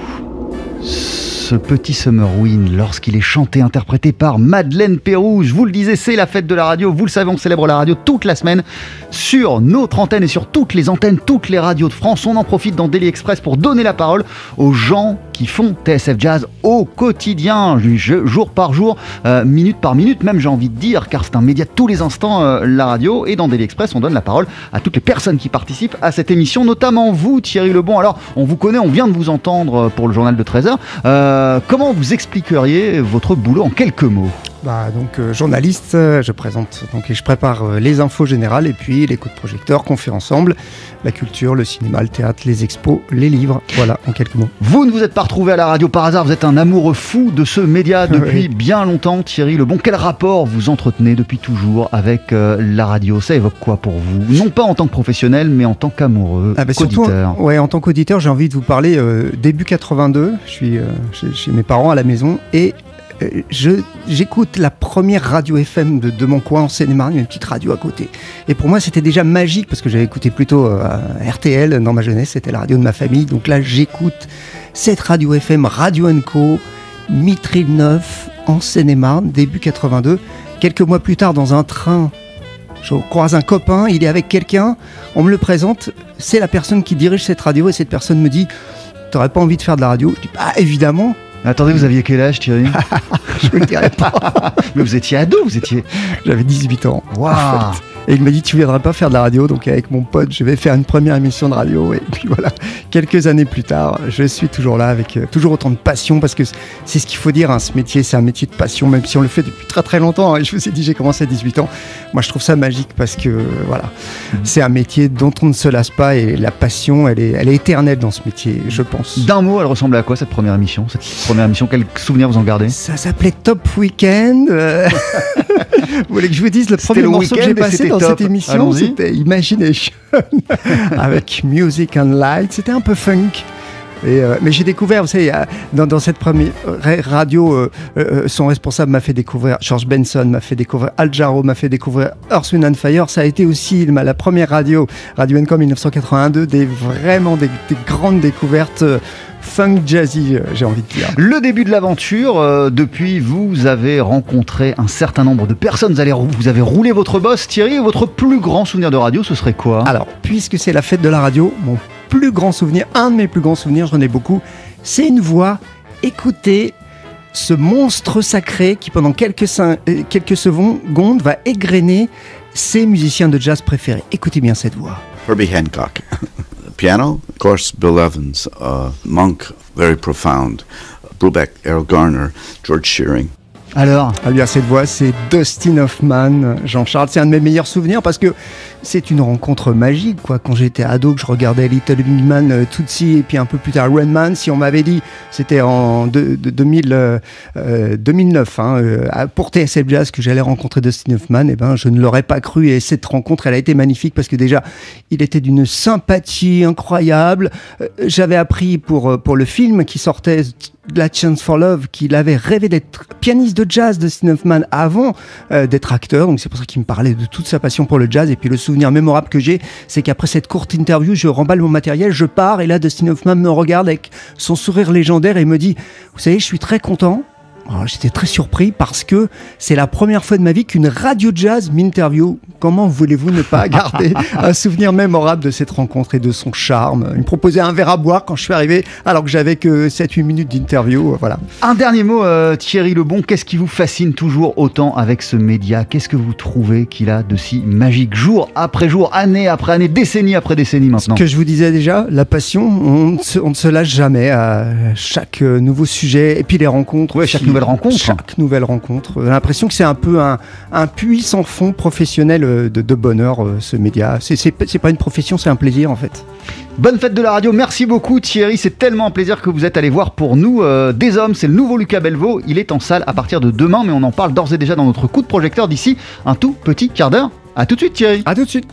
ce petit Summer Wind lorsqu'il est chanté, interprété par Madeleine Pérou. Je vous le disais, c'est la fête de la radio. Vous le savez, on célèbre la radio toute la semaine sur notre antenne et sur toutes les antennes, toutes les radios de France. On en profite dans Daily Express pour donner la parole aux gens qui font TSF Jazz au quotidien, jour par jour, euh, minute par minute, même j'ai envie de dire, car c'est un média tous les instants, euh, la radio. Et dans Daily Express, on donne la parole à toutes les personnes qui participent à cette émission, notamment vous, Thierry Lebon. Alors, on vous connaît, on vient de vous entendre pour le journal de 13h. Euh, comment vous expliqueriez votre boulot en quelques mots? Bah, donc euh, journaliste, euh, je présente donc et je prépare euh, les infos générales et puis les coups de projecteur qu'on fait ensemble, la culture, le cinéma, le théâtre, les expos, les livres, voilà en quelques mots. Vous ne vous êtes pas retrouvé à la radio par hasard, vous êtes un amoureux fou de ce média depuis Oui. bien longtemps, Thierry Lebon. Quel rapport vous entretenez depuis toujours avec la radio? Ça évoque quoi pour vous? Non pas en tant que professionnel, mais en tant qu'amoureux, Ah bah qu'auditeur. ouais, en tant qu'auditeur, j'ai envie de vous parler début 82. Je suis chez, chez mes parents à la maison et j'écoute la première radio FM de, mon coin en Seine-et-Marne, une petite radio à côté. Et pour moi, c'était déjà magique parce que j'avais écouté plutôt euh, RTL dans ma jeunesse, c'était la radio de ma famille. Donc là, j'écoute cette radio FM, Radio Co, Mitril 9 en Seine-et-Marne, début 82. Quelques mois plus tard, dans un train je croise un copain, il est avec quelqu'un, on me le présente, c'est la personne qui dirige cette radio et cette personne me dit T'aurais pas envie de faire de la radio? Je dis Bah évidemment, Attendez, vous aviez quel âge, Thierry je ne le dirais pas. Mais vous étiez ado, vous étiez. J'avais 18 ans. Waouh Et il m'a dit Tu viendrais pas faire de la radio Donc avec mon pote, je vais faire une première émission de radio. Et puis voilà, quelques années plus tard, je suis toujours là avec euh, toujours autant de passion parce que c'est ce qu'il faut dire, hein, ce métier, c'est un métier de passion, même si on le fait depuis très très longtemps. hein. Et je vous ai dit, j'ai commencé à 18 ans. Moi, je trouve ça magique parce que euh, voilà, c'est un métier dont on ne se lasse pas et la passion, elle est, elle est éternelle dans ce métier, je pense. D'un mot, elle ressemble à quoi cette première émission Cette première émission, quel souvenir vous en gardez? Ça s'appelait Top Weekend. euh. vous voulez que je vous dise le premier le morceau que j'ai passé dans top. cette émission. C'était Imagination avec Music and Light. C'était un peu funk. Et, euh, mais j'ai découvert, vous savez, euh, dans, dans cette première ra- radio, euh, euh, son responsable m'a fait découvrir, George Benson m'a fait découvrir, Al Jarreau m'a fait découvrir Earth, Wind and Fire. Ça a été aussi la première radio, Radio Encom 1982, des vraiment des, des grandes découvertes euh, funk jazzy, euh, j'ai envie de dire. Le début de l'aventure, euh, depuis vous avez rencontré un certain nombre de personnes, vous, allez, vous avez roulé votre boss, Thierry, votre plus grand souvenir de radio, ce serait quoi? Alors, puisque c'est la fête de la radio, mon plus grand souvenir, un de mes plus grands souvenirs, j'en ai beaucoup, c'est une voix. Écoutez ce monstre sacré qui, pendant quelques, euh, quelques secondes, va égrener ses musiciens de jazz préférés. Écoutez bien cette voix. Herbie Hancock. Piano, of course, Bill Evans. Uh, Monk, very profound. Brubeck, Errol Garner, George Shearing. Alors Ah bien, cette voix, c'est Dustin Hoffman, Jean-Charles. C'est un de mes meilleurs souvenirs parce que c'est une rencontre magique, quoi. Quand j'étais ado, que je regardais Little Big Man, euh, Tootsie et puis un peu plus tard Rain Man, si on m'avait dit, c'était en de, de- 2000, euh, euh, 2009, hein, pour TSF Jazz que j'allais rencontrer Dustin Hoffman, et ben, je ne l'aurais pas cru. Et cette rencontre, elle a été magnifique parce que déjà, il était d'une sympathie incroyable. J'avais appris pour, pour le film qui sortait la Chance for Love qu'il avait rêvé d'être pianiste jazz de Hoffman avant euh, d'être acteur. Donc c'est pour ça qu'il me parlait de toute sa passion pour le jazz. Et puis le souvenir mémorable que j'ai, c'est qu'après cette courte interview, je remballe mon matériel, je pars et là Dustin Hoffman me regarde avec son sourire légendaire et me dit, vous savez, je suis très content. Alors, J'étais très surpris parce que c'est la première fois de ma vie qu'une radio jazz m'interview. Comment voulez-vous ne pas garder un souvenir mémorable de cette rencontre et de son charme? Il me proposait un verre à boire quand je suis arrivé alors que j'avais que 7-8 minutes d'interview. Voilà. Un dernier mot, euh, Thierry Lebon, qu'est-ce qui vous fascine toujours autant avec ce média? Qu'est-ce que vous trouvez qu'il a de si magique Jour après jour, année après année, décennie après décennie maintenant? Ce que je vous disais déjà, la passion, on ne se, on ne se lâche jamais à chaque euh, nouveau sujet et puis les rencontres. Ouais, chaque qui- nouvelle rencontre. Chaque nouvelle rencontre. J'ai l'impression que c'est un peu un, un puits sans fond professionnel euh, de, de bonheur, euh, ce média. C'est- pas une profession, c'est un plaisir en fait. Bonne fête de la radio, merci beaucoup Thierry, c'est tellement un plaisir que vous êtes allé voir pour nous euh, des hommes, c'est le nouveau Lucas Belvaux, il est en salle à partir de demain, mais on en parle d'ores et déjà dans notre coup de projecteur d'ici un tout petit quart d'heure. A tout de suite Thierry À tout de suite.